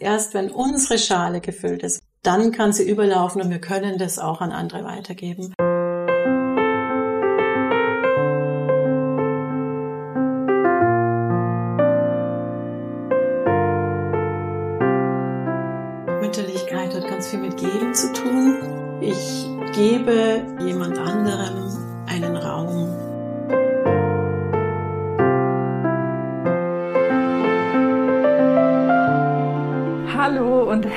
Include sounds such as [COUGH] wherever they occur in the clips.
erst wenn unsere Schale gefüllt ist, dann kann sie überlaufen und wir können das auch an andere weitergeben. Mütterlichkeit hat ganz viel mit Geben zu tun. Ich gebe jemand anderem einen Raum.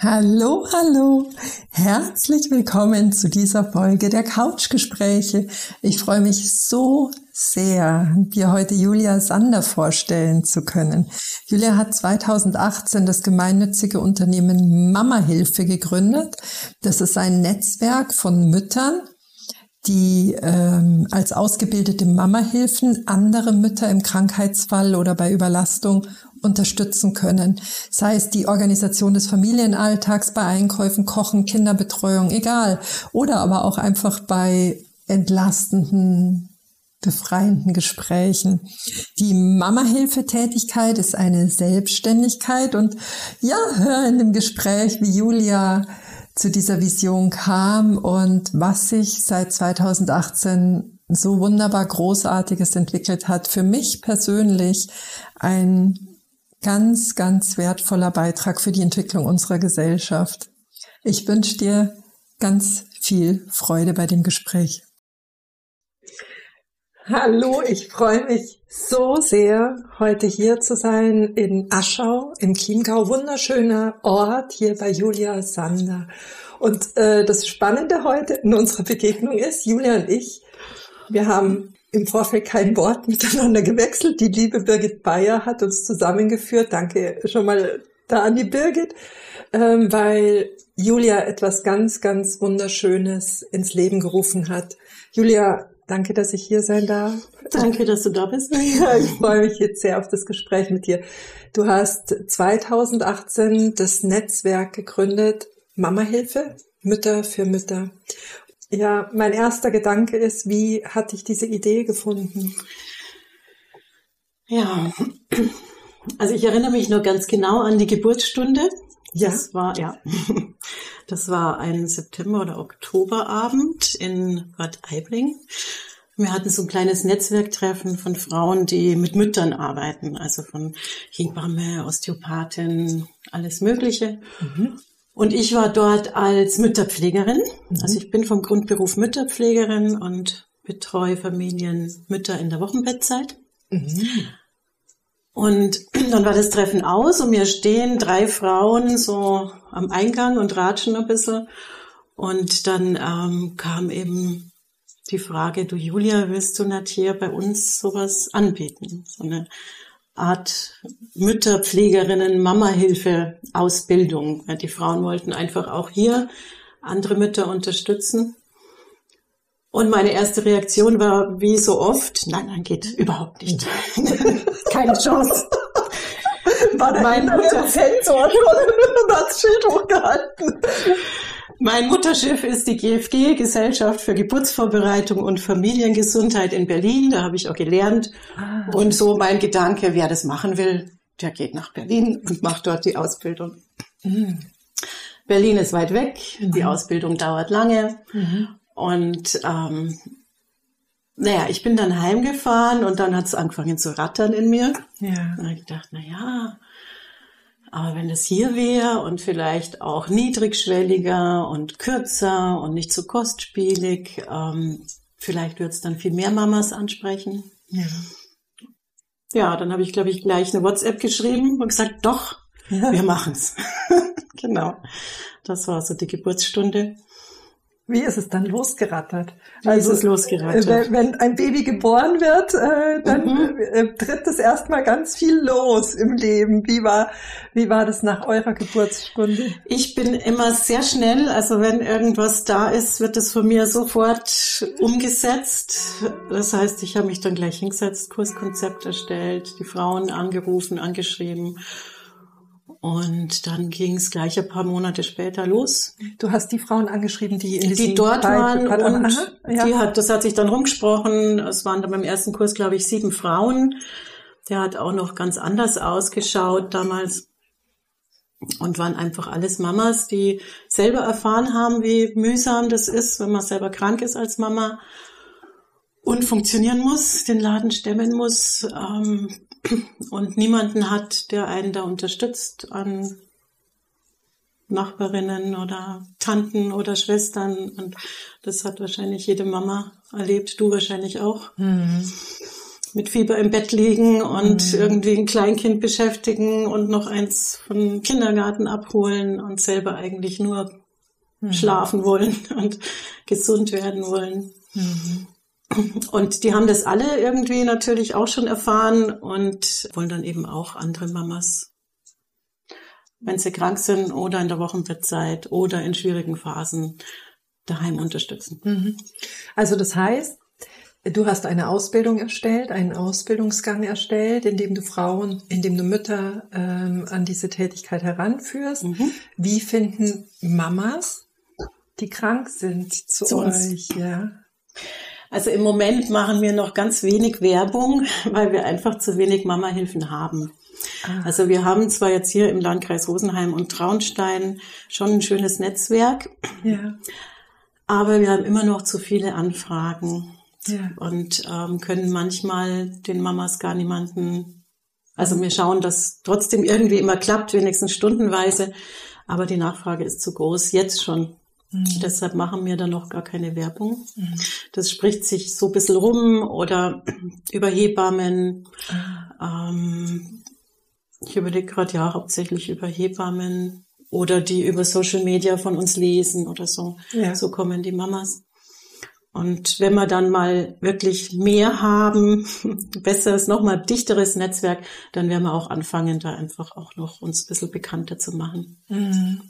Hallo, hallo. Herzlich willkommen zu dieser Folge der Couchgespräche. Ich freue mich so sehr, dir heute Julia Sander vorstellen zu können. Julia hat 2018 das gemeinnützige Unternehmen Mama Hilfe gegründet. Das ist ein Netzwerk von Müttern, die ähm, als ausgebildete Mama-Hilfen andere Mütter im Krankheitsfall oder bei Überlastung unterstützen können. Sei es die Organisation des Familienalltags bei Einkäufen, Kochen, Kinderbetreuung, egal. Oder aber auch einfach bei entlastenden, befreienden Gesprächen. Die Mama-Hilfe-Tätigkeit ist eine Selbstständigkeit und ja, hör in dem Gespräch, wie Julia zu dieser Vision kam und was sich seit 2018 so wunderbar Großartiges entwickelt hat. Für mich persönlich ein ganz, ganz wertvoller Beitrag für die Entwicklung unserer Gesellschaft. Ich wünsche dir ganz viel Freude bei dem Gespräch. Hallo, ich freue mich so sehr, heute hier zu sein in Aschau im Chiemgau. Wunderschöner Ort hier bei Julia Sander. Und äh, das Spannende heute in unserer Begegnung ist, Julia und ich, wir haben im Vorfeld kein Wort miteinander gewechselt. Die liebe Birgit Bayer hat uns zusammengeführt. Danke schon mal da an die Birgit, ähm, weil Julia etwas ganz, ganz Wunderschönes ins Leben gerufen hat. Julia, danke, dass ich hier sein darf. Danke, dass du da bist. [LAUGHS] Ja, ich freue mich jetzt sehr auf das Gespräch mit dir. Du hast 2018 das Netzwerk gegründet, Mama Hilfe, Mütter für Mütter. Ja, mein erster Gedanke ist, wie hatte ich diese Idee gefunden? Ja, also ich erinnere mich nur ganz genau an die Geburtsstunde. Ja. Das war, ja, [LAUGHS] das war ein September- oder Oktoberabend in Bad Aibling. Wir hatten so ein kleines Netzwerktreffen von Frauen, die mit Müttern arbeiten, also von Hebamme, Osteopathin, alles Mögliche. Mhm. Und ich war dort als Mütterpflegerin. Mhm. Also ich bin vom Grundberuf Mütterpflegerin und betreue Familien Mütter in der Wochenbettzeit. Mhm. Und [CLEARS THROAT] dann war das Treffen aus und mir stehen drei Frauen so am Eingang und ratschen ein bisschen. Und dann ähm, kam eben die Frage, du Julia, willst du nicht hier bei uns sowas anbieten? So eine Art Mütterpflegerinnen, Mamahilfe Ausbildung. Die Frauen wollten einfach auch hier andere Mütter unterstützen. Und meine erste Reaktion war, wie so oft, nein, nein, geht überhaupt nicht. [LAUGHS] Keine Chance. War mein Mutter Sensor schon das Schild hochgehalten. Mein Mutterschiff ist die GFG, Gesellschaft für Geburtsvorbereitung und Familiengesundheit in Berlin. Da habe ich auch gelernt. Ah. Und so mein Gedanke, wer das machen will, der geht nach Berlin und macht dort die Ausbildung. Mhm. Berlin ist weit weg, mhm. die Ausbildung dauert lange. Mhm. Und ähm, naja, ich bin dann heimgefahren und dann hat es angefangen zu rattern in mir. Ja. Und ich gedacht, na ja, aber wenn es hier wäre und vielleicht auch niedrigschwelliger und kürzer und nicht zu so kostspielig, ähm, vielleicht wird es dann viel mehr Mamas ansprechen. Ja, ja dann habe ich, glaube ich, gleich eine WhatsApp geschrieben und gesagt, doch, ja. wir machen's. [LAUGHS] genau. Das war so die Geburtsstunde. Wie ist es dann losgerattert? Wie also, ist es losgerattert? Wenn, wenn ein Baby geboren wird, äh, dann mhm. äh, tritt es erstmal ganz viel los im Leben. Wie war, wie war das nach eurer Geburtsstunde? Ich bin immer sehr schnell. Also wenn irgendwas da ist, wird es von mir sofort umgesetzt. Das heißt, ich habe mich dann gleich hingesetzt, Kurskonzept erstellt, die Frauen angerufen, angeschrieben und dann ging es gleich ein paar Monate später los. Du hast die Frauen angeschrieben, die in die dort waren und aha, ja. die hat, das hat sich dann rumgesprochen. Es waren dann beim ersten Kurs, glaube ich, sieben Frauen. Der hat auch noch ganz anders ausgeschaut damals und waren einfach alles Mamas, die selber erfahren haben, wie mühsam das ist, wenn man selber krank ist als Mama und funktionieren muss, den Laden stemmen muss. Ähm, und niemanden hat, der einen da unterstützt an Nachbarinnen oder Tanten oder Schwestern. Und das hat wahrscheinlich jede Mama erlebt, du wahrscheinlich auch. Mhm. Mit Fieber im Bett liegen und mhm. irgendwie ein Kleinkind beschäftigen und noch eins vom Kindergarten abholen und selber eigentlich nur mhm. schlafen wollen [LAUGHS] und gesund werden wollen. Und die haben das alle irgendwie natürlich auch schon erfahren und wollen dann eben auch andere Mamas, wenn sie krank sind oder in der Wochenbettzeit oder in schwierigen Phasen daheim unterstützen. Mhm. Also das heißt, du hast eine Ausbildung erstellt, einen Ausbildungsgang erstellt, in dem du Frauen, in dem du Mütter ähm, an diese Tätigkeit heranführst. Mhm. Wie finden Mamas, die krank sind, zu, zu euch? Uns. Ja. Also im Moment machen wir noch ganz wenig Werbung, [LAUGHS] weil wir einfach zu wenig Mama-Hilfen haben. Ah. Also wir haben zwar jetzt hier im Landkreis Rosenheim und Traunstein schon ein schönes Netzwerk, ja. aber wir haben immer noch zu viele Anfragen ja. und ähm, können manchmal den Mamas gar niemanden, also wir schauen, dass trotzdem irgendwie immer klappt, wenigstens stundenweise, aber die Nachfrage ist zu groß, jetzt schon. Mhm. Deshalb machen wir da noch gar keine Werbung. Mhm. Das spricht sich so ein bisschen rum oder [CLEARS THROAT] über Hebammen. Ah. Ähm, ich überlege gerade ja hauptsächlich über Hebammen oder die über Social Media von uns lesen oder so. Ja. So kommen die Mamas. Und wenn wir dann mal wirklich mehr haben, [LAUGHS] besseres, nochmal dichteres Netzwerk, dann werden wir auch anfangen, da einfach auch noch uns ein bisschen bekannter zu machen. Mhm.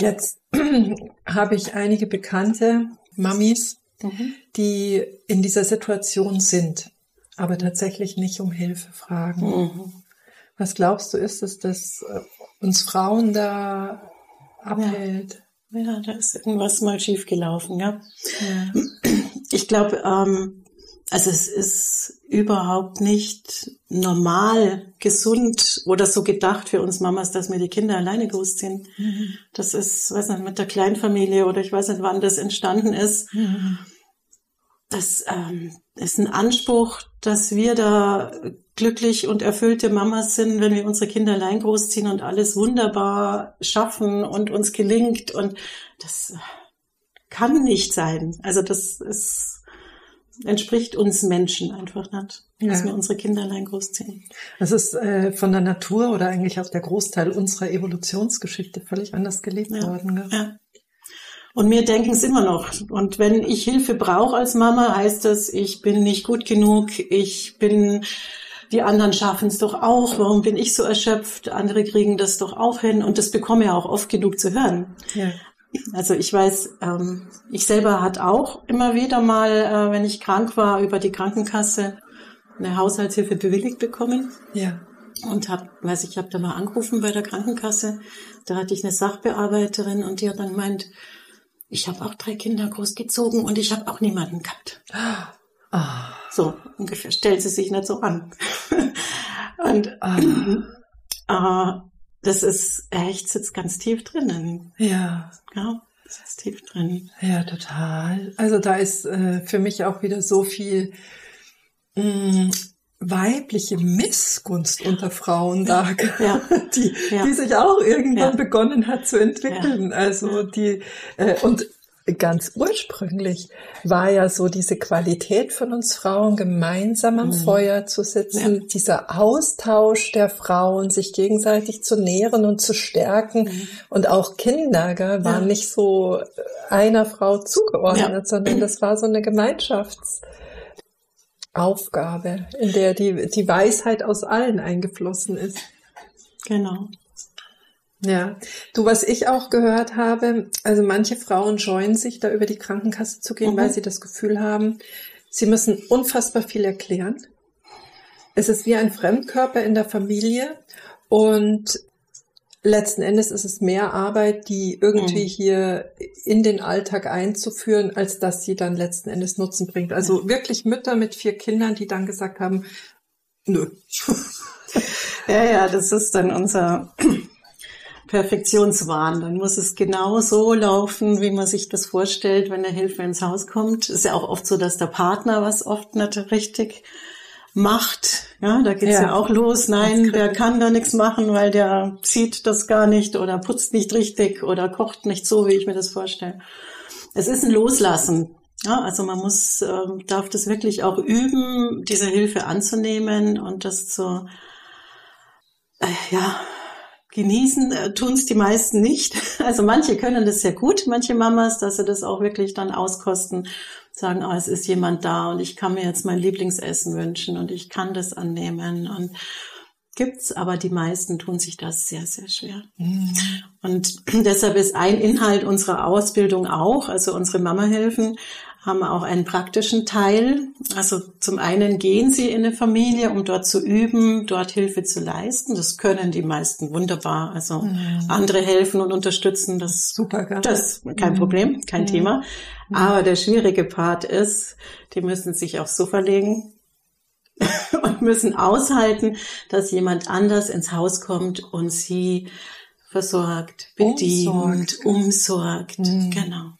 Jetzt [CLEARS THROAT] habe ich einige bekannte Mamis, mhm. die in dieser Situation sind, aber tatsächlich nicht um Hilfe fragen. Mhm. Was glaubst du, ist es, dass äh, uns Frauen da abhält? Ja, ja da ist irgendwas mal schiefgelaufen, ja. ja. Ich glaube, ähm, also es ist überhaupt nicht normal, gesund oder so gedacht für uns Mamas, dass wir die Kinder alleine großziehen. Mhm. Das ist, weiß nicht, mit der Kleinfamilie oder ich weiß nicht, wann das entstanden ist. Mhm. Das ähm, ist ein Anspruch, dass wir da glücklich und erfüllte Mamas sind, wenn wir unsere Kinder allein großziehen und alles wunderbar schaffen und uns gelingt. Und das kann nicht sein. Also das ist entspricht uns Menschen einfach nicht, dass ja. wir unsere Kinder allein großziehen. Das ist äh, von der Natur oder eigentlich auch der Großteil unserer Evolutionsgeschichte völlig anders gelebt ja. worden. Gell? Ja. Und wir denken es immer noch. Und wenn ich Hilfe brauche als Mama, heißt das, ich bin nicht gut genug, ich bin, die anderen schaffen es doch auch, warum bin ich so erschöpft, andere kriegen das doch auch hin und das bekomme ich auch oft genug zu hören. Ja. Also ich weiß, ähm, ich selber hat auch immer wieder mal, äh, wenn ich krank war, über die Krankenkasse eine Haushaltshilfe bewilligt bekommen. Ja. Und hab, weiß ich, habe da mal angerufen bei der Krankenkasse. Da hatte ich eine Sachbearbeiterin und die hat dann gemeint, ich habe auch drei Kinder großgezogen und ich habe auch niemanden gehabt. Oh. So ungefähr stellt sie sich nicht so an. [LAUGHS] und oh. äh, das ist echt, sitzt ganz tief drinnen. Ja. Ja, ist tief drin. Ja, total. Also da ist äh, für mich auch wieder so viel mh, mm, weibliche Missgunst unter Frauen da, [LAUGHS] ja. die, ja. die sich auch irgendwann ja. begonnen hat zu entwickeln. Also die äh, und ganz ursprünglich war ja so diese Qualität von uns Frauen, gemeinsam am mhm. Feuer zu sitzen, ja. dieser Austausch der Frauen, sich gegenseitig zu nähren und zu stärken. Mhm. Und auch Kinder gell, waren ja. nicht so einer Frau zugeordnet, ja. sondern das war so eine Gemeinschaftsaufgabe, in der die, die Weisheit aus allen eingeflossen ist. Genau. Ja, du, was ich auch gehört habe, also manche Frauen scheuen sich, da über die Krankenkasse zu gehen, mhm. weil sie das Gefühl haben, sie müssen unfassbar viel erklären. Es ist wie ein Fremdkörper in der Familie und letzten Endes ist es mehr Arbeit, die irgendwie mhm. hier in den Alltag einzuführen, als dass sie dann letzten Endes Nutzen bringt. Also wirklich Mütter mit vier Kindern, die dann gesagt haben, nö. [LAUGHS] ja, ja, das ist dann unser Perfektionswahn. Dann muss es genau so laufen, wie man sich das vorstellt, wenn der Hilfe ins Haus kommt. Ist ja auch oft so, dass der Partner was oft nicht richtig macht. Ja, da geht's ja. ja auch los. Nein, der kann da nichts machen, weil der zieht das gar nicht oder putzt nicht richtig oder kocht nicht so, wie ich mir das vorstelle. Es ist ein Loslassen. Ja, also man muss, äh, darf das wirklich auch üben, diese Hilfe anzunehmen und das zu, äh, ja, genießen äh, tun es die meisten nicht. [LAUGHS] Also manche können das sehr gut, manche Mamas, dass sie das auch wirklich dann auskosten, sagen, oh, es ist jemand da und ich kann mir jetzt mein Lieblingsessen wünschen und ich kann das annehmen und gibt's, aber die meisten tun sich das sehr, sehr schwer. Mhm. Und [CLEARS THROAT] deshalb ist ein Inhalt unserer Ausbildung auch, also unsere Mama-Hilfen, haben auch einen praktischen Teil. Also zum einen gehen sie in eine Familie, um dort zu üben, dort Hilfe zu leisten. Das können die meisten wunderbar. Also mhm. andere helfen und unterstützen, das super, gell? das kein mhm. Problem, kein mhm. Thema. Aber der schwierige Part ist, die müssen sich aufs Sofa legen [LAUGHS] und müssen aushalten, dass jemand anders ins Haus kommt und sie versorgt, bedient, umsorgt. umsorgt. Mhm. Genau.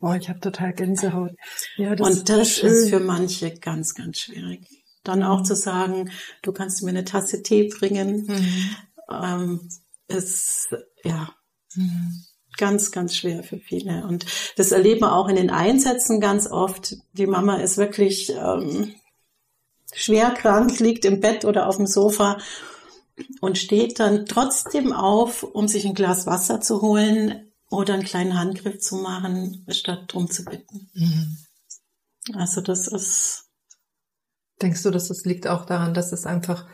Boah, ich habe total Gänsehaut. Ja, das und das ist, ist für manche ganz, ganz schwierig. Dann auch zu sagen, du kannst mir eine Tasse Tee bringen, mhm. ähm, ist ja mhm. ganz, ganz schwer für viele. Und das erleben wir auch in den Einsätzen ganz oft. Die Mama ist wirklich ähm, schwer krank, liegt im Bett oder auf dem Sofa und steht dann trotzdem auf, um sich ein Glas Wasser zu holen, oder einen kleinen Handgriff zu machen, statt drum zu bitten. Mhm. Also das ist. Denkst du, dass das liegt auch daran, dass es einfach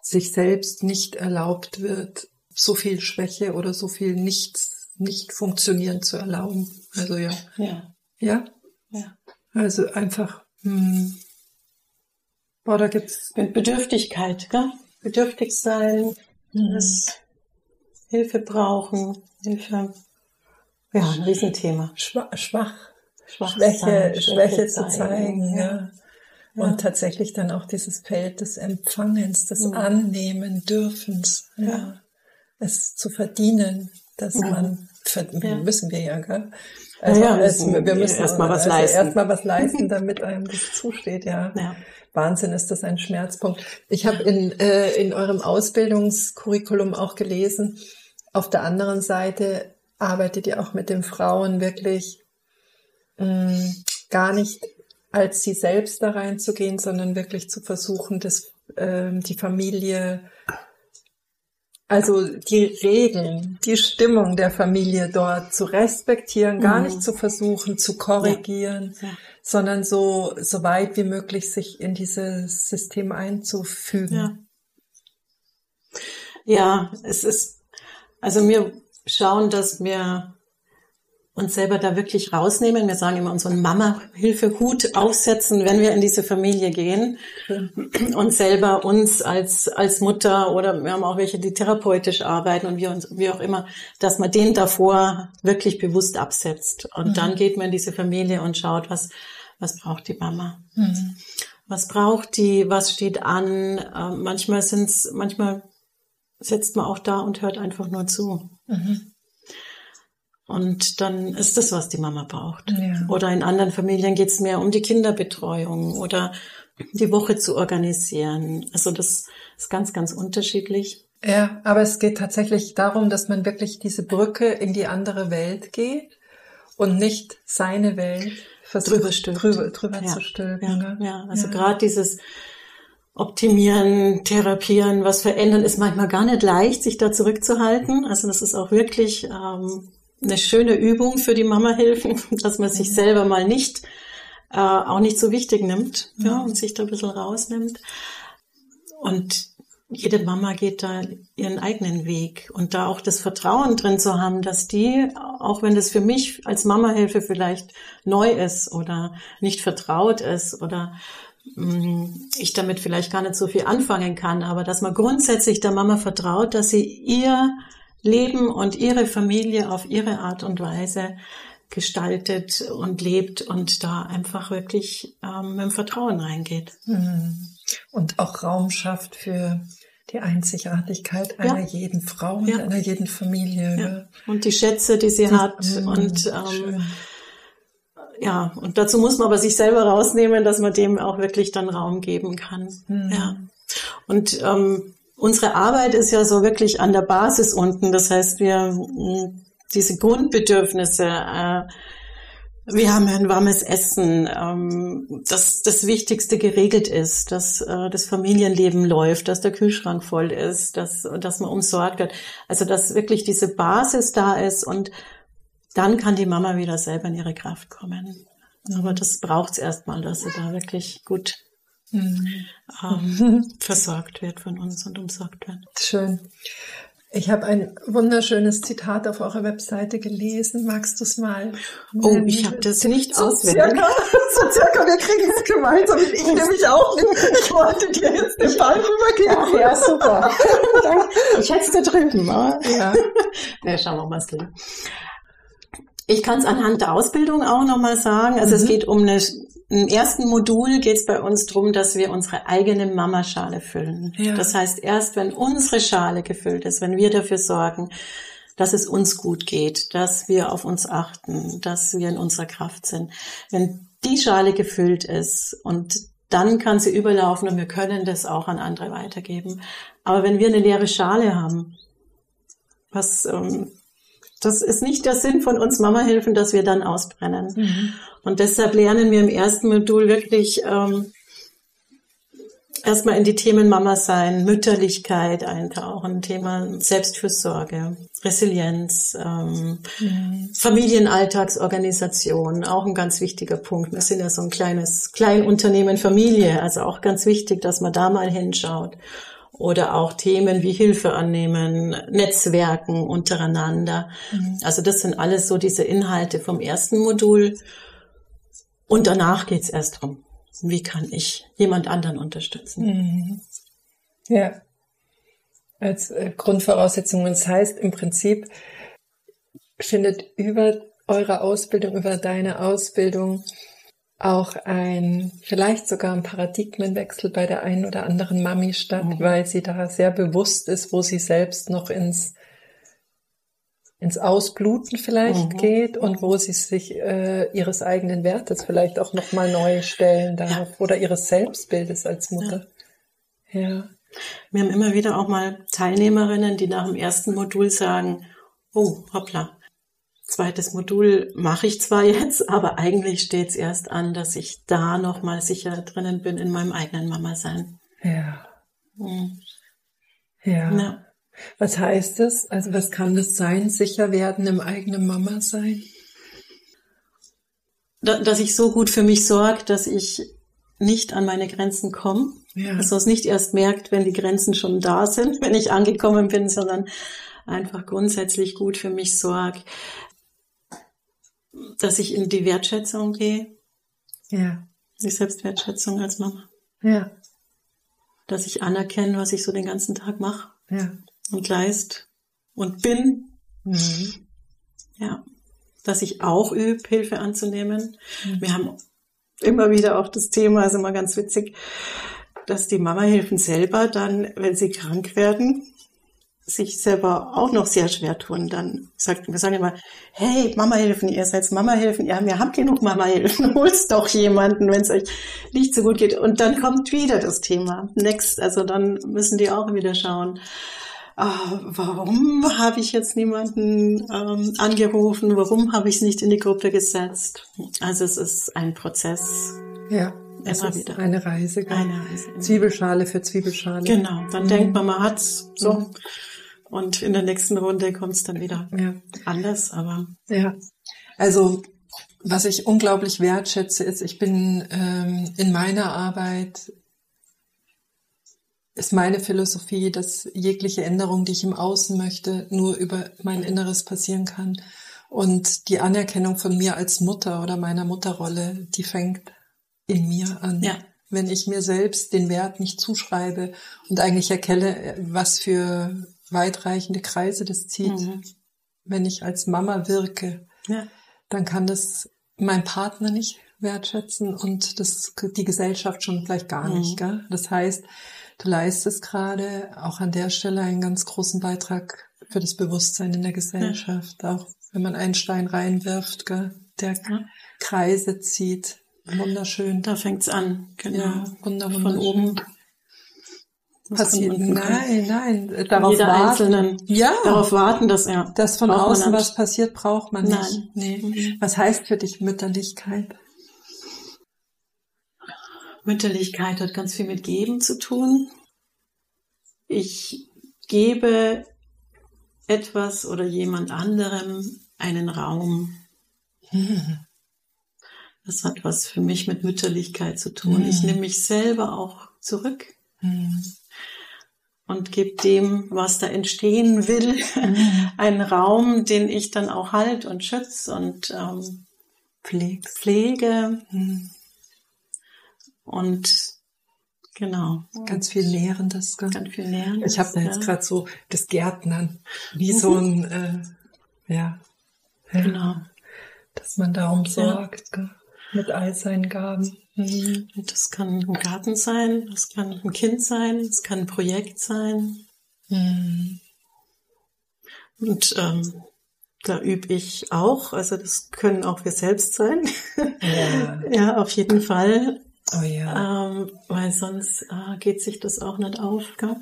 sich selbst nicht erlaubt wird, so viel Schwäche oder so viel Nichts, nicht funktionieren zu erlauben? Also ja. Ja. Ja? Ja. Also einfach, hm. Boah, da gibt's. Bedürftigkeit, gell? Bedürftig sein. Mhm. Das Hilfe brauchen, Hilfe. Ja, ein Riesenthema. Schwach, schwach, Schwäche, sein, Schwäche, zu zeigen, ja. ja. Und tatsächlich dann auch dieses Feld des Empfangens, des mhm. Annehmen dürfens, ja. ja. Es zu verdienen, dass mhm. man, ja. müssen wir ja, gell? Also ja, müssen, wir müssen erstmal was also leisten. Erstmal was leisten, [LAUGHS] damit einem das zusteht, ja. ja. Wahnsinn ist das ein Schmerzpunkt. Ich habe in, äh, in eurem Ausbildungskurriculum auch gelesen, auf der anderen Seite arbeitet ihr auch mit den Frauen wirklich mh, mm, gar nicht als sie selbst da reinzugehen, sondern wirklich zu versuchen, das, äh, die Familie, also die Regeln, die Stimmung der Familie dort zu respektieren, gar mhm. nicht zu versuchen, zu korrigieren, ja. Ja. sondern so, so weit wie möglich sich in dieses System einzufügen. Ja. Ja, es ist also wir schauen, dass wir uns selber da wirklich rausnehmen. Wir sagen immer unseren Mama-Hilfe-Hut aufsetzen, wenn wir in diese Familie gehen und selber uns als, als Mutter oder wir haben auch welche, die therapeutisch arbeiten und wir uns, wie auch immer, dass man den davor wirklich bewusst absetzt. Und mhm. dann geht man in diese Familie und schaut, was, was braucht die Mama? Mhm. Was braucht die? Was steht an? Äh, manchmal sind's, manchmal sitzt man auch da und hört einfach nur zu. Mhm. Und dann ist das, was die Mama braucht. Ja. Oder in anderen Familien geht es mehr um die Kinderbetreuung oder die Woche zu organisieren. Also das ist ganz, ganz unterschiedlich. Ja, aber es geht tatsächlich darum, dass man wirklich diese Brücke in die andere Welt geht und nicht seine Welt versucht, drüber, stülpt. drüber, drüber ja. zu stülpen. Ja, ne? ja. also gerade dieses Optimieren, Therapieren, was verändern, ist manchmal gar nicht leicht, sich da zurückzuhalten. Also das ist auch wirklich ähm, eine schöne Übung für die Mama-Hilfen, [LAUGHS] dass man sich mhm. selber mal nicht äh, auch nicht so wichtig nimmt ja, und sich da ein bisschen rausnimmt. Und jede Mama geht da ihren eigenen Weg und da auch das Vertrauen drin zu haben, dass die, auch wenn das für mich als Mama-Hilfe vielleicht neu ist oder nicht vertraut ist oder ich damit vielleicht gar nicht so viel anfangen kann, aber dass man grundsätzlich der Mama vertraut, dass sie ihr Leben und ihre Familie auf ihre Art und Weise gestaltet und lebt und da einfach wirklich ähm, mit dem Vertrauen reingeht. Mhm. Und auch Raum schafft für die Einzigartigkeit einer ja. jeden Frau und ja. einer jeden Familie. Ja. Und die Schätze, die sie hat. Mh, und ähm, ja, und dazu muss man aber sich selber rausnehmen, dass man dem auch wirklich dann Raum geben kann. Mhm. Ja. Und ähm, unsere Arbeit ist ja so wirklich an der Basis unten. Das heißt, wir diese Grundbedürfnisse äh, wir haben ein warmes Essen, ähm, dass das Wichtigste geregelt ist, dass äh, das Familienleben läuft, dass der Kühlschrank voll ist, dass, dass man umsorgt wird. Also dass wirklich diese Basis da ist und dann kann die Mama wieder selber in ihre Kraft kommen. Aber das braucht es erstmal, dass sie da wirklich gut mhm. ähm, [LAUGHS] versorgt wird von uns und umsorgt wird. Schön. Ich habe ein wunderschönes Zitat auf eurer Webseite gelesen. Magst du es mal? Oh, ich habe das nicht so auswendig. Circa, [LAUGHS] so circa, wir kriegen es gemeinsam. Ich nämlich auch nicht. Ich wollte dir jetzt den Ball rübergeben. Ja, ja super. [LAUGHS] ich hätte es da drüben. Aber ja. ja, schauen wir mal, was geht. Ich kann es anhand der Ausbildung auch nochmal sagen. Also mhm. es geht um eine im ersten Modul geht es bei uns darum, dass wir unsere eigene Mamaschale füllen. Ja. Das heißt, erst wenn unsere Schale gefüllt ist, wenn wir dafür sorgen, dass es uns gut geht, dass wir auf uns achten, dass wir in unserer Kraft sind, wenn die Schale gefüllt ist und dann kann sie überlaufen und wir können das auch an andere weitergeben. Aber wenn wir eine leere Schale haben, was ähm, das ist nicht der Sinn von uns Mama-Hilfen, dass wir dann ausbrennen. Mhm. Und deshalb lernen wir im ersten Modul wirklich ähm, erstmal in die Themen Mama sein, Mütterlichkeit eintauchen, Thema Selbstfürsorge, Resilienz, ähm, mhm. Familienalltagsorganisation, auch ein ganz wichtiger Punkt. Wir sind ja so ein kleines Kleinunternehmen Familie, also auch ganz wichtig, dass man da mal hinschaut oder auch Themen wie Hilfe annehmen, Netzwerken untereinander. Mhm. Also das sind alles so diese Inhalte vom ersten Modul. Und danach geht's erst drum, wie kann ich jemand anderen unterstützen. Mhm. Ja, als äh, Grundvoraussetzung. Das heißt im Prinzip, findet über eure Ausbildung, über deine Ausbildung auch ein, vielleicht sogar ein Paradigmenwechsel bei der einen oder anderen Mami statt, mhm. weil sie da sehr bewusst ist, wo sie selbst noch ins, ins Ausbluten vielleicht mhm. geht und wo sie sich äh, ihres eigenen Wertes vielleicht auch nochmal neu stellen darf ja. oder ihres Selbstbildes als Mutter. Ja. ja. Wir haben immer wieder auch mal Teilnehmerinnen, die nach dem ersten Modul sagen, oh, hoppla, zweites Modul mache ich zwar jetzt, [LAUGHS] aber eigentlich steht es erst an, dass ich da nochmal sicher drinnen bin in meinem eigenen Mama-Sein. Ja. Mhm. ja. Ja. Was heißt das? Also was kann das sein? Sicher werden im eigenen Mama-Sein? Dass ich so gut für mich sorge, dass ich nicht an meine Grenzen komme. Ja. Dass man es nicht erst merkt, wenn die Grenzen schon da sind, [LAUGHS] wenn ich angekommen bin, sondern einfach grundsätzlich gut für mich sorge dass ich in die Wertschätzung gehe. Ja. Die Selbstwertschätzung als Mama. Ja. Dass ich anerkenne, was ich so den ganzen Tag mache. Ja. Und leist und bin. Mhm. Ja. Dass ich auch übe, Hilfe anzunehmen. Mhm. Wir haben immer wieder auch das Thema, ist immer ganz witzig, dass die Mama-Hilfen selber dann, wenn sie krank werden, sich selber auch noch sehr schwer tun, dann sagt, wir sagen immer, hey, Mama helfen, ihr seid Mama helfen, ja, wir haben genug Mama helfen, [LAUGHS] holst doch jemanden, wenn es euch nicht so gut geht. Und dann kommt wieder das Thema. Next, also dann müssen die auch wieder schauen. ah, warum habe ich jetzt niemanden ähm, angerufen? Warum habe ich es nicht in die Gruppe gesetzt? Also es ist ein Prozess. Ja. Es ist wieder. eine Reise. Gell? Eine Reise. Zwiebelschale für Zwiebelschale. Genau. Dann mhm. denkt man, man hat's so. Mhm. Und in der nächsten Runde kommt es dann wieder ja. anders, aber. Ja. Also was ich unglaublich wertschätze, ist, ich bin ähm, in meiner Arbeit ist meine Philosophie, dass jegliche Änderung, die ich im Außen möchte, nur über mein Inneres passieren kann. Und die Anerkennung von mir als Mutter oder meiner Mutterrolle, die fängt in mir an. Ja. Wenn ich mir selbst den Wert nicht zuschreibe und eigentlich erkenne, was für weitreichende Kreise das zieht, mhm. wenn ich als Mama wirke, ja. dann kann das mein Partner nicht wertschätzen und das die Gesellschaft schon vielleicht gar nicht. Mhm. Gell? Das heißt, du leistest gerade auch an der Stelle einen ganz großen Beitrag für das Bewusstsein in der Gesellschaft, ja. auch wenn man einen Stein reinwirft, gell? der ja. Kreise zieht. Wunderschön. Da fängt's an, genau. Ja, wunderschön. Von oben passiert. Nein, nein. Darauf jeder warten. Einzelnen. Ja. Darauf warten, dass er. Dass von außen was passiert, braucht man nicht. Nein. Nee. Mhm. Was heißt für dich Mütterlichkeit? Mütterlichkeit hat ganz viel mit Geben zu tun. Ich gebe etwas oder jemand anderem einen Raum. Das hat was für mich mit Mütterlichkeit zu tun. Ich nehme mich selber auch zurück und gebe dem, was da entstehen will, einen Raum, den ich dann auch halt und schütze und ähm, pflege. pflege. Und genau. Ganz viel Nährendes. Gell? Ganz viel Nährendes. Ich habe da jetzt ja. gerade so das Gärtnern, wie mhm. so ein, äh, ja, genau, dass man da umsorgt ja. mit all seinen Gaben. Mhm. Das kann ein Garten sein, das kann ein Kind sein, es kann ein Projekt sein. Mhm. Und ähm, da übe ich auch, also das können auch wir selbst sein. Ja, [LAUGHS] ja auf jeden Fall. Oh ja. Ähm, weil sonst äh, geht sich das auch nicht auf, gell?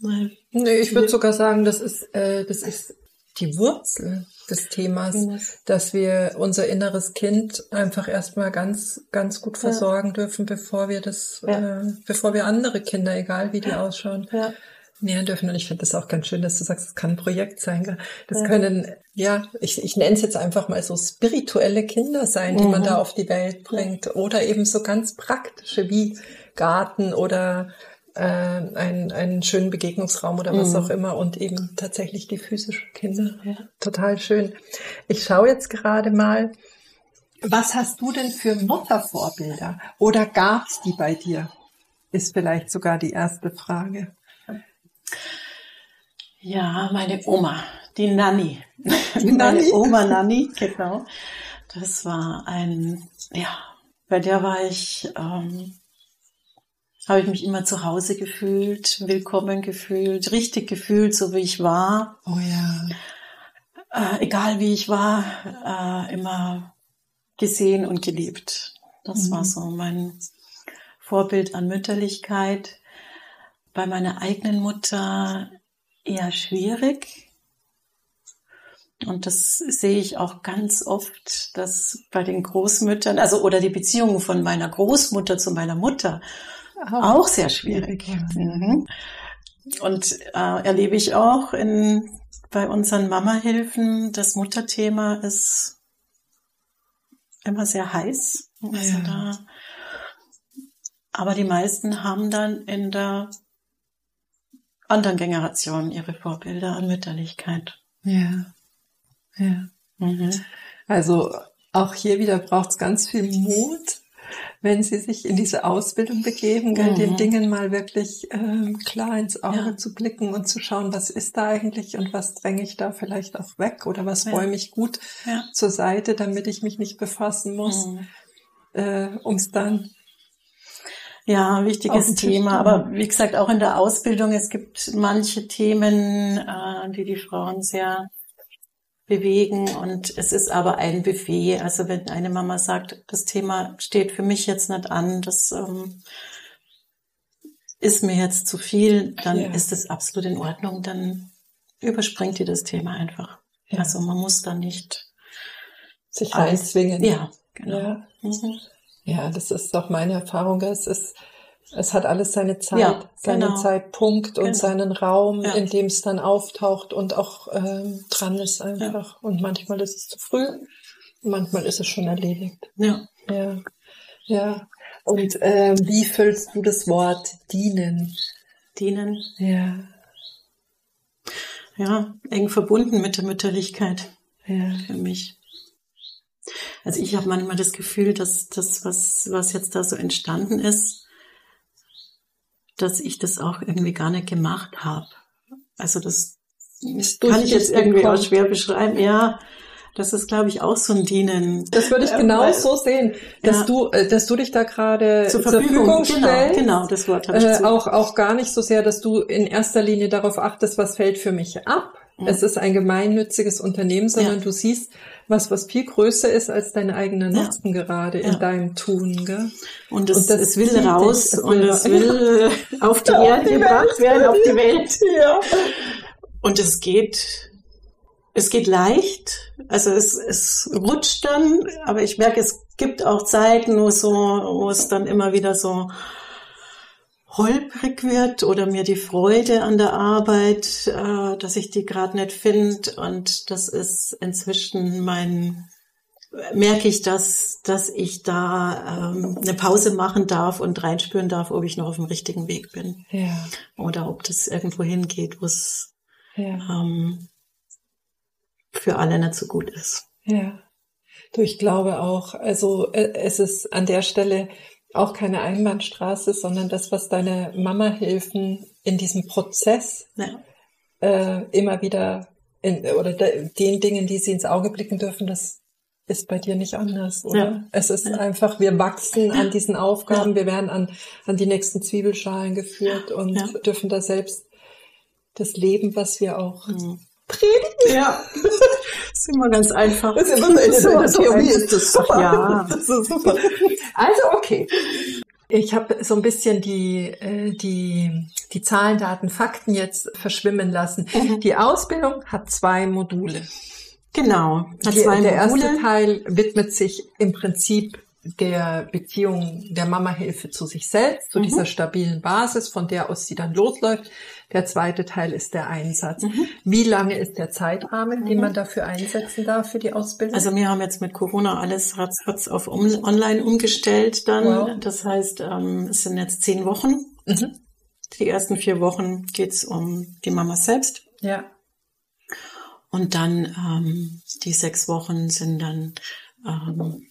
Weil nee, ich würde sogar sagen, das ist, äh, das ist die Wurzel des Themas, dass wir unser inneres Kind einfach erstmal ganz, ganz gut versorgen ja. dürfen, bevor wir das, ja. äh, bevor wir andere Kinder, egal wie die ausschauen, ja nähern dürfen. Und ich finde das auch ganz schön, dass du sagst, es kann ein Projekt sein. Das können, ja, ich, ich nenne es jetzt einfach mal so spirituelle Kinder sein, die mhm. man da auf die Welt bringt. Oder eben so ganz praktische wie Garten oder äh, einen, einen schönen Begegnungsraum oder was mhm. auch immer und eben tatsächlich die physischen Kinder. Ja. Total schön. Ich schaue jetzt gerade mal, was hast du denn für Muttervorbilder? Oder gab's die bei dir? Ist vielleicht sogar die erste Frage. Ja, meine Oma, die Nanny. Die meine Oma Nanny, genau. Das war ein, ja, bei der war ich, ähm, habe ich mich immer zu Hause gefühlt, willkommen gefühlt, richtig gefühlt, so wie ich war. Oh ja. Äh, egal wie ich war, äh, immer gesehen und geliebt. Das mhm. war so mein Vorbild an Mütterlichkeit bei meiner eigenen Mutter eher schwierig. Und das sehe ich auch ganz oft, dass bei den Großmüttern, also oder die Beziehungen von meiner Großmutter zu meiner Mutter oh, auch sehr schwierig. Mhm. Und äh, erlebe ich auch in, bei unseren Mama-Hilfen, das Mutterthema ist immer sehr heiß. Also ja. da, aber die meisten haben dann in der anderen Generationen ihre Vorbilder an Mütterlichkeit. Ja. Ja. Mhm. Also auch hier wieder braucht es ganz viel Mut, wenn sie sich in diese Ausbildung begeben, mhm. den Dingen mal wirklich ähm, klar ins Auge ja. zu blicken und zu schauen, was ist da eigentlich und was dränge ich da vielleicht auch weg oder was ja. räume ich gut ja. zur Seite, damit ich mich nicht befassen muss, mhm. äh, um es dann ja, wichtiges Thema. Aber wie gesagt, auch in der Ausbildung, es gibt manche Themen, äh, die die Frauen sehr bewegen und es ist aber ein Buffet. Also wenn eine Mama sagt, das Thema steht für mich jetzt nicht an, das ähm, ist mir jetzt zu viel, dann Ja. ist es absolut in Ordnung, dann überspringt ihr das Thema einfach. Ja. Also man muss da nicht. Sich reinzwingen. Ja, genau. Ja. Mhm. Ja, das ist auch meine Erfahrung. Es ist, es hat alles seine Zeit, Ja, seinen genau. Zeitpunkt und Genau. seinen Raum, Ja. in dem es dann auftaucht und auch ähm, dran ist einfach. Und manchmal ist es zu früh, manchmal ist es schon erledigt. Ja. Ja, ja. Und ähm, wie füllst du das Wort dienen? Dienen, Ja, ja, eng verbunden mit der Mütterlichkeit ja, für mich. Also ich habe manchmal das Gefühl, dass das, was, was jetzt da so entstanden ist, dass ich das auch irgendwie gar nicht gemacht habe. Also das kann ich jetzt irgendwie auch schwer beschreiben. Ja, das ist, glaube ich, auch so ein Dienen. Das würde ich Äh, genau weil- so sehen, dass Ja. du, äh, dass du dich da gerade zur Verfügung, genau, stellst. genau, das Wort habe ich Äh, zu. auch, auch gar nicht so sehr, dass du in erster Linie darauf achtest, was fällt für mich ab. Es ist ein gemeinnütziges Unternehmen, sondern Ja. du siehst was, was viel größer ist als deine eigenen Ja. Nutzen gerade Ja. in deinem Tun. Gell? Und es, und das es will raus es und will es [LAUGHS] will auf die Erde gebracht werden, auf die Welt. Ja. Und es geht, es geht leicht. Also es, es rutscht dann, aber ich merke, es gibt auch Zeiten, wo so, wo es dann immer wieder so holprig wird oder mir die Freude an der Arbeit, äh, dass ich die gerade nicht finde. Und das ist inzwischen mein, merke ich, dass, dass ich da ähm, eine Pause machen darf und reinspüren darf, ob ich noch auf dem richtigen Weg bin Ja, oder ob das irgendwo hingeht, wo es ja, ähm, für alle nicht so gut ist. ja. Du, ich glaube auch, also äh, es ist an der Stelle auch keine Einbahnstraße, sondern das, was deine Mama-Hilfen in diesem Prozess Ja, äh, immer wieder in, oder de, den Dingen, die sie ins Auge blicken dürfen, das ist bei dir nicht anders, oder? Ja. Es ist Ja. einfach, wir wachsen an diesen Aufgaben, wir werden an, an die nächsten Zwiebelschalen geführt und dürfen da selbst das Leben, was wir auch Mhm. predigen. ja. [LAUGHS] ist immer ganz einfach. Das ist immer- in der immer so Theorie einfach. ist das super. Ja. [LAUGHS] Das ist super. Also okay. Ich habe so ein bisschen die, äh, die, die Zahlen, Daten, Fakten jetzt verschwimmen lassen. Mhm. Die Ausbildung hat zwei Module. Genau. Hat Die, zwei der erste Module. Teil widmet sich im Prinzip der Beziehung der Mama-Hilfe zu sich selbst, zu Mhm. dieser stabilen Basis, von der aus sie dann losläuft. Der zweite Teil ist der Einsatz. Mhm. Wie lange ist der Zeitrahmen, den man dafür einsetzen darf für die Ausbildung? Also wir haben jetzt mit Corona alles ratzfatz auf online umgestellt dann. Wow. Das heißt, ähm, es sind jetzt zehn Wochen. mhm. Die ersten vier Wochen geht's um die Mama selbst. ja. Und dann ähm, die sechs Wochen sind dann ähm,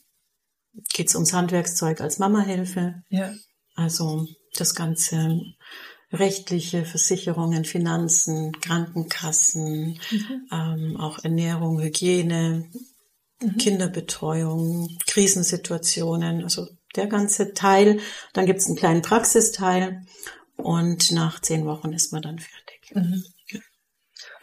geht's ums Handwerkszeug als Mamahilfe. Ja. Also das ganze rechtliche, Versicherungen, Finanzen, Krankenkassen, ähm, auch Ernährung, Hygiene, Kinderbetreuung, Krisensituationen, also der ganze Teil. Dann gibt's einen kleinen Praxisteil und nach zehn Wochen ist man dann fertig. Mhm.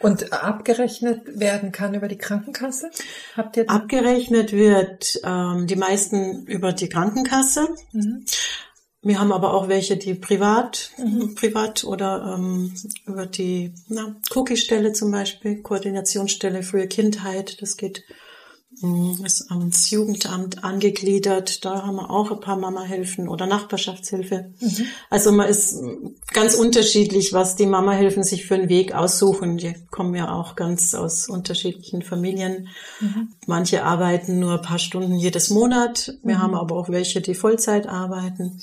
Und abgerechnet werden kann über die Krankenkasse? Habt ihr Abgerechnet wird ähm, die meisten über die Krankenkasse. Mhm. Wir haben aber auch welche, die privat, privat oder ähm, über die na, Cookie-Stelle zum Beispiel, Koordinationsstelle für Kindheit, das geht, ist ans Jugendamt angegliedert, da haben wir auch ein paar Mama-Hilfen oder Nachbarschaftshilfe. Also man ist ganz unterschiedlich, was die Mama-Hilfen sich für einen Weg aussuchen. Die kommen ja auch ganz aus unterschiedlichen Familien. Manche arbeiten nur ein paar Stunden jedes Monat. Wir haben aber auch welche, die Vollzeit arbeiten.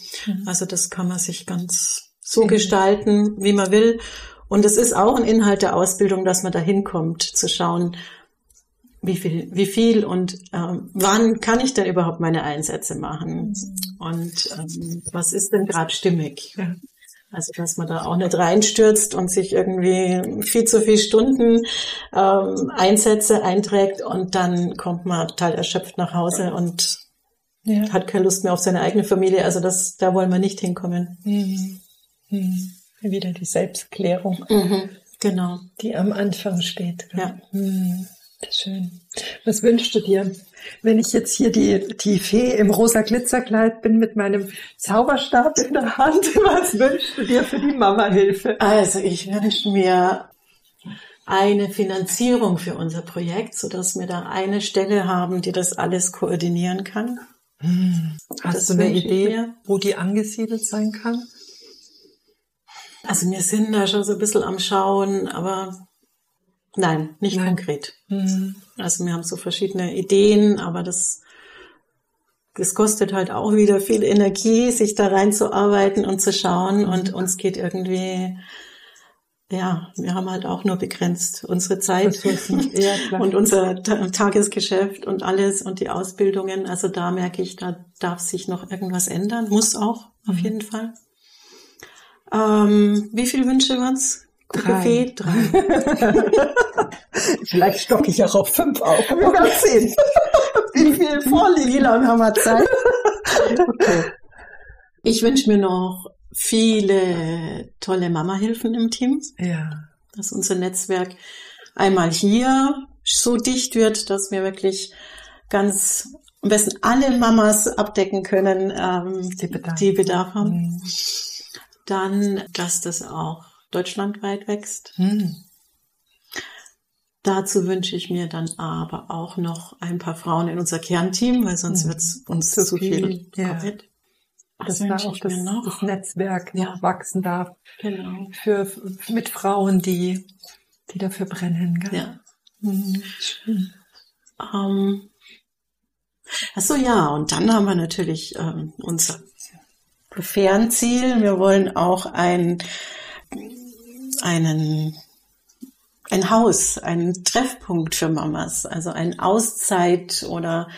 Also das kann man sich ganz so gestalten, wie man will. Und es ist auch ein Inhalt der Ausbildung, dass man da hinkommt, zu schauen, wie viel, wie viel und ähm, wann kann ich denn überhaupt meine Einsätze machen? Und ähm, was ist denn gerade stimmig? Ja. Also dass man da auch nicht reinstürzt und sich irgendwie viel zu viel Stunden ähm, Einsätze einträgt und dann kommt man total erschöpft nach Hause und Ja. hat keine Lust mehr auf seine eigene Familie. Also das, da wollen wir nicht hinkommen. Mhm. Mhm. Wieder die Selbstklärung, Genau. die am Anfang steht. Ja. Mhm. Schön. Was wünschst du dir? Wenn ich jetzt hier die, die Fee im rosa Glitzerkleid bin mit meinem Zauberstab in der Hand, [LAUGHS] was wünschst du dir für die Mama-Hilfe? Also ich wünsche mir eine Finanzierung für unser Projekt, so dass wir da eine Stelle haben, die das alles koordinieren kann. Hm. Hast das du eine Idee, wo die angesiedelt sein kann? Also wir sind da schon so ein bisschen am Schauen, aber nein, nicht nein. konkret. Mhm. Also wir haben so verschiedene Ideen, aber das, das kostet halt auch wieder viel Energie, sich da reinzuarbeiten und zu schauen. Mhm. Und uns geht irgendwie, ja, wir haben halt auch nur begrenzt unsere Zeit [LAUGHS] ja, und unser Tagesgeschäft und alles und die Ausbildungen. Also da merke ich, da darf sich noch irgendwas ändern, muss auch auf mhm. jeden Fall. Ähm, wie viele Wünsche waren's? Drei. Drei. [LAUGHS] Vielleicht stocke ich auch auf fünf auf. [LAUGHS] Werden sehen. Wie viel vorliegt? Wie lange haben wir Zeit? Okay. Ich wünsche mir noch viele tolle Mama-Hilfen im Team. Ja. Dass unser Netzwerk einmal hier so dicht wird, dass wir wirklich ganz am besten alle Mamas abdecken können, ähm, die, Bedarf. die Bedarf haben. Mhm dann, dass das auch deutschlandweit wächst. Hm. Dazu wünsche ich mir dann aber auch noch ein paar Frauen in unser Kernteam, weil sonst hm. wird es uns zu, zu viel, viel ja. Dass da auch das, das, Netzwerk ja. wachsen darf. Genau. Für, für, mit Frauen, die, die dafür brennen. Gell? Ja. Mhm. Schön. Ähm, Achso, ja, und dann haben wir natürlich ähm, unser Fernziel. Wir wollen auch ein, einen, ein Haus, einen Treffpunkt für Mamas, also ein Auszeit oder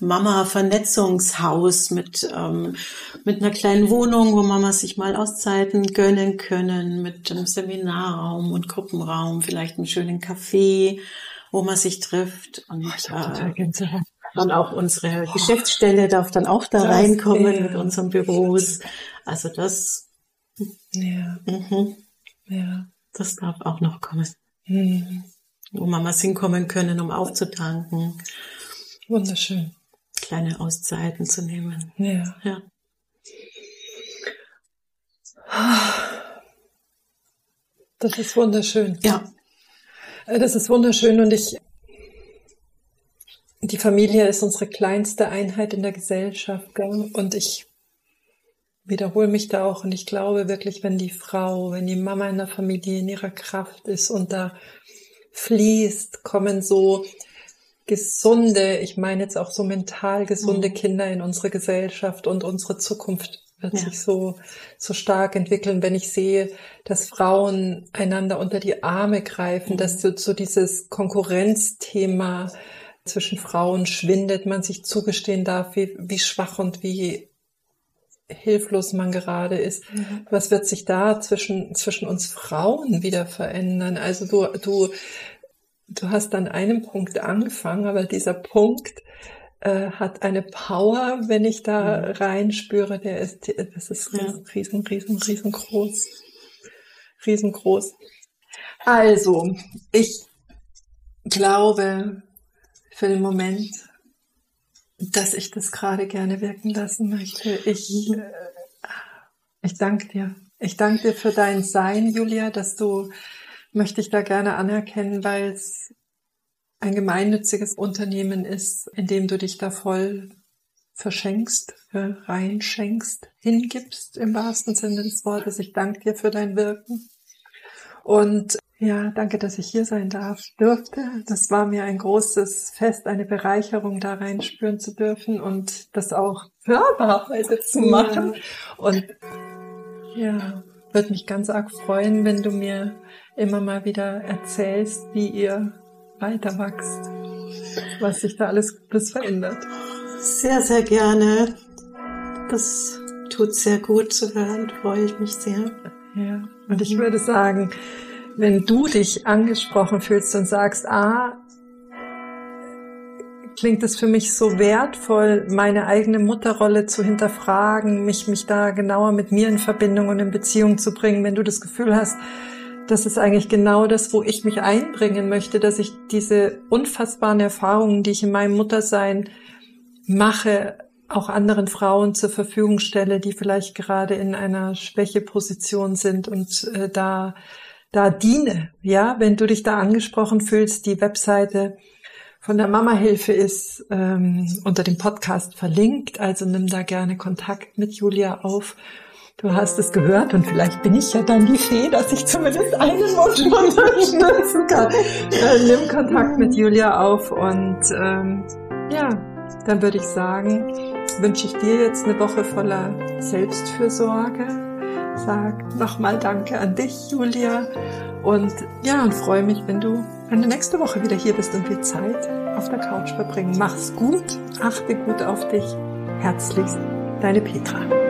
Mama-Vernetzungshaus mit, ähm, mit einer kleinen Wohnung, wo Mamas sich mal Auszeiten gönnen können, mit einem Seminarraum und Gruppenraum, vielleicht einen schönen Café, wo man sich trifft. Und, äh, dann auch unsere Geschäftsstelle darf dann auch da reinkommen mit unseren Büros. Also das, ja. Mhm. ja. das darf auch noch kommen. Mhm. Wo Mamas hinkommen können, um aufzutanken. Wunderschön. Kleine Auszeiten zu nehmen. Ja. ja. Das ist wunderschön. Ja. Das ist wunderschön und ich die Familie ist unsere kleinste Einheit in der Gesellschaft. Gell? Und ich wiederhole mich da auch und ich glaube wirklich, wenn die Frau, wenn die Mama in der Familie in ihrer Kraft ist und da fließt, kommen so gesunde, ich meine jetzt auch so mental gesunde mhm. Kinder in unsere Gesellschaft und unsere Zukunft wird ja. sich so, so stark entwickeln, wenn ich sehe, dass Frauen einander unter die Arme greifen, mhm. dass so, so dieses Konkurrenzthema zwischen Frauen schwindet, man sich zugestehen darf, wie, wie schwach und wie hilflos man gerade ist. Mhm. Was wird sich da zwischen, zwischen uns Frauen wieder verändern? Also du, du, du hast an einem Punkt angefangen, aber dieser Punkt äh, hat eine Power, wenn ich da mhm. reinspüre, der ist, das ist riesen, riesen, riesen, riesengroß. Riesengroß. Also, ich glaube, für den Moment, dass ich das gerade gerne wirken lassen möchte. Ich, äh, ich danke dir. Ich danke dir für dein Sein, Julia, dass du, möchte ich da gerne anerkennen, weil es ein gemeinnütziges Unternehmen ist, in dem du dich da voll verschenkst, reinschenkst, hingibst im wahrsten Sinne des Wortes. Ich danke dir für dein Wirken. Und ja, danke, dass ich hier sein darf, durfte. Das war mir ein großes Fest, eine Bereicherung da reinspüren zu dürfen und das auch hörbar heute zu machen. Ja. Und ja, würde mich ganz arg freuen, wenn du mir immer mal wieder erzählst, wie ihr weiter wachst, was sich da alles, alles verändert. Sehr, sehr gerne. Das tut sehr gut zu hören, freue ich mich sehr. Ja, und ich würde sagen, wenn du dich angesprochen fühlst und sagst, ah, klingt es für mich so wertvoll, meine eigene Mutterrolle zu hinterfragen, mich, mich da genauer mit mir in Verbindung und in Beziehung zu bringen, wenn du das Gefühl hast, das ist eigentlich genau das, wo ich mich einbringen möchte, dass ich diese unfassbaren Erfahrungen, die ich in meinem Muttersein mache, auch anderen Frauen zur Verfügung stelle, die vielleicht gerade in einer Schwächeposition sind und äh, da da diene. Ja, wenn du dich da angesprochen fühlst, die Webseite von der Mama Hilfe ist ähm, unter dem Podcast verlinkt, also nimm da gerne Kontakt mit Julia auf. Du hast es gehört und vielleicht bin ich ja dann die Fee, dass ich zumindest einen Wunsch [LAUGHS] unterstützen kann. Äh, nimm Kontakt mit Julia auf und ähm, ja, dann würde ich sagen, wünsche ich dir jetzt eine Woche voller Selbstfürsorge. Sag nochmal Danke an dich, Julia. Und ja, und freue mich, wenn du, wenn du nächste Woche wieder hier bist und wir Zeit auf der Couch verbringen. Mach's gut, achte gut auf dich. Herzlichst, deine Petra.